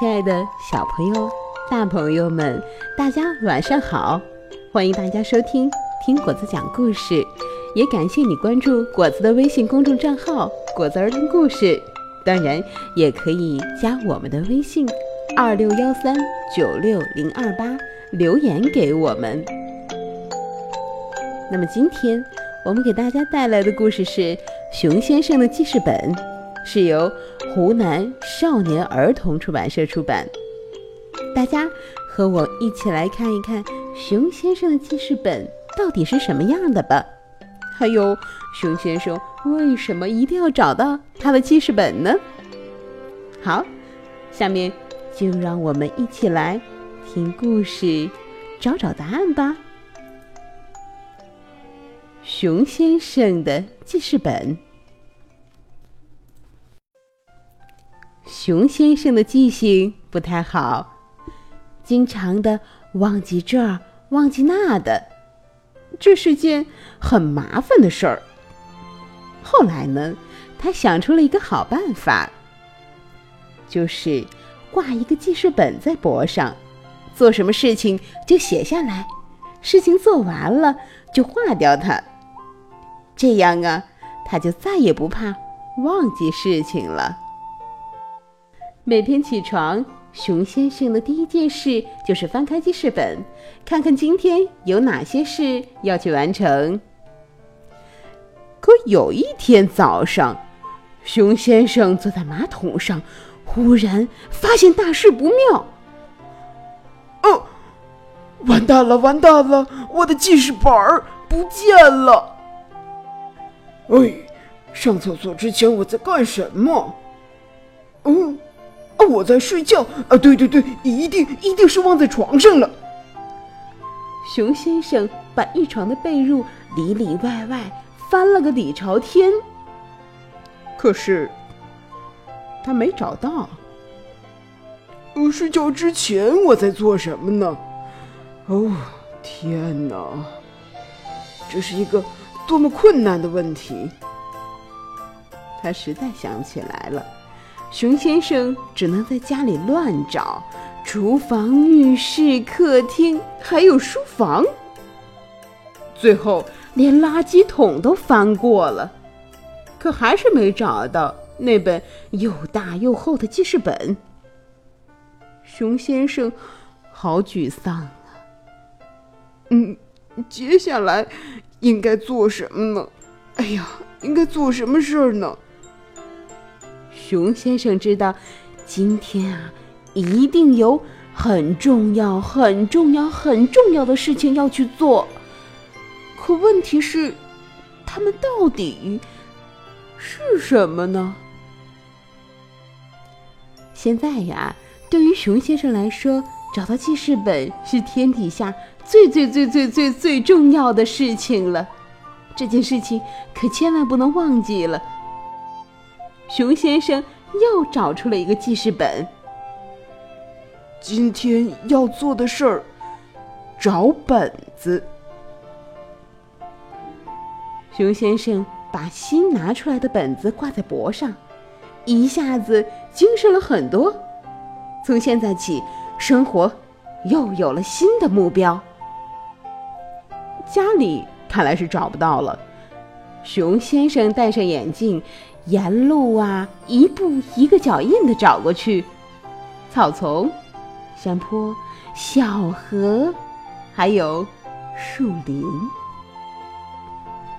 亲爱的小朋友、大朋友们，大家晚上好！欢迎大家收听听果子讲故事，也感谢你关注果子的微信公众账号“果子儿童故事”。当然，也可以加我们的微信二六幺三九六零二八留言给我们。那么今天我们给大家带来的故事是《熊先生的记事本》，是由湖南少年儿童出版社出版。大家和我一起来看一看熊先生的记事本到底是什么样的吧。还有，熊先生为什么一定要找到他的记事本呢？好，下面就让我们一起来听故事，找找答案吧。熊先生的记事本。熊先生的记性不太好，经常的忘记这，忘记那的。这是件很麻烦的事儿。后来呢，他想出了一个好办法，就是挂一个记事本在脖上，做什么事情就写下来，事情做完了就划掉它。这样啊，他就再也不怕忘记事情了。每天起床。熊先生的第一件事就是翻开记事本，看看今天有哪些事要去完成。可有一天早上，熊先生坐在马桶上，忽然发现大事不妙。哦，完蛋了，完蛋了！我的记事本儿不见了。哎，上厕所之前我在干什么？嗯。我在睡觉啊！对对对，一定一定是忘在床上了。熊先生把一床的被褥里里外外翻了个底朝天，可是他没找到。睡觉之前我在做什么呢？哦，天哪！这是一个多么困难的问题！他实在想不起来了。熊先生只能在家里乱找，厨房、浴室、客厅，还有书房，最后连垃圾桶都翻过了，可还是没找到那本又大又厚的记事本。熊先生好沮丧啊！嗯，接下来应该做什么呢？哎呀，应该做什么事儿呢？熊先生知道，今天啊，一定有很重要、很重要、很重要的事情要去做。可问题是，他们到底是什么呢？现在呀，对于熊先生来说，找到记事本是天底下最最最最最最重要的事情了。这件事情可千万不能忘记了。熊先生又找出了一个记事本。今天要做的事儿，找本子。熊先生把新拿出来的本子挂在脖上，一下子精神了很多。从现在起，生活又有了新的目标。家里看来是找不到了。熊先生戴上眼镜。沿路啊，一步一个脚印的找过去，草丛、山坡、小河，还有树林。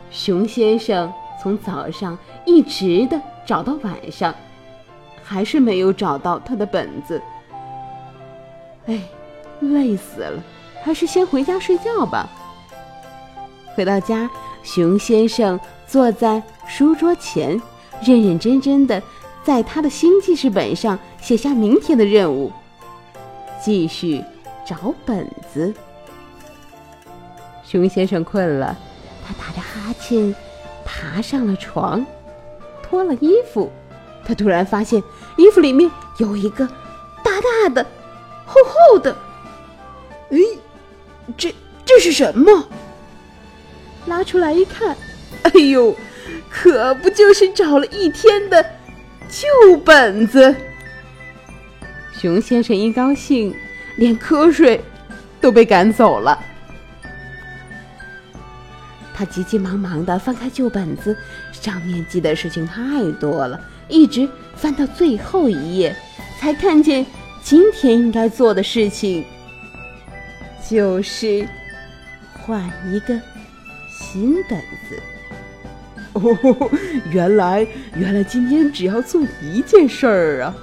熊先生从早上一直的找到晚上，还是没有找到他的本子。哎，累死了，还是先回家睡觉吧。回到家，熊先生坐在书桌前。认认真真的在他的新记事本上写下明天的任务，继续找本子。熊先生困了，他打着哈欠爬上了床，脱了衣服。他突然发现衣服里面有一个大大的、厚厚的……哎，这这是什么？拉出来一看，哎呦！可不就是找了一天的旧本子？熊先生一高兴，连瞌睡都被赶走了。他急急忙忙地翻开旧本子，上面记的事情太多了，一直翻到最后一页，才看见今天应该做的事情，就是换一个新本子。哦，原来原来今天只要做一件事儿啊！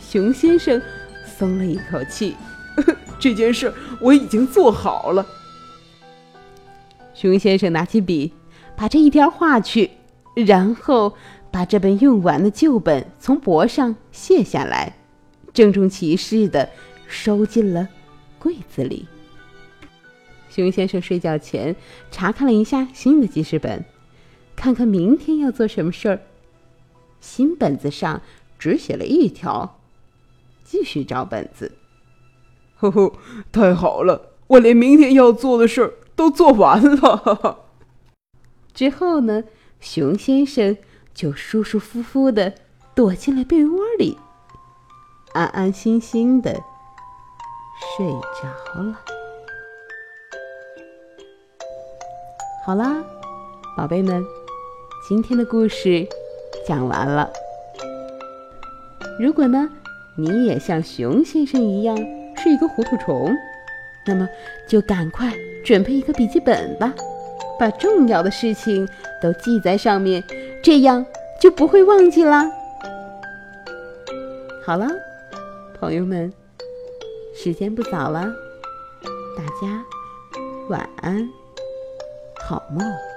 熊先生松了一口气，这件事我已经做好了。熊先生拿起笔，把这一条画去，然后把这本用完的旧本从脖上卸下来，郑重其事的收进了柜子里。熊先生睡觉前查看了一下新的记事本。看看明天要做什么事儿。新本子上只写了一条，继续找本子。呵呵，太好了，我连明天要做的事儿都做完了。之后呢，熊先生就舒舒服服的躲进了被窝里，安安心心的睡着了。好啦，宝贝们。今天的故事讲完了。如果呢，你也像熊先生一样是一个糊涂虫，那么就赶快准备一个笔记本吧，把重要的事情都记在上面，这样就不会忘记啦。好了，朋友们，时间不早了，大家晚安，好梦。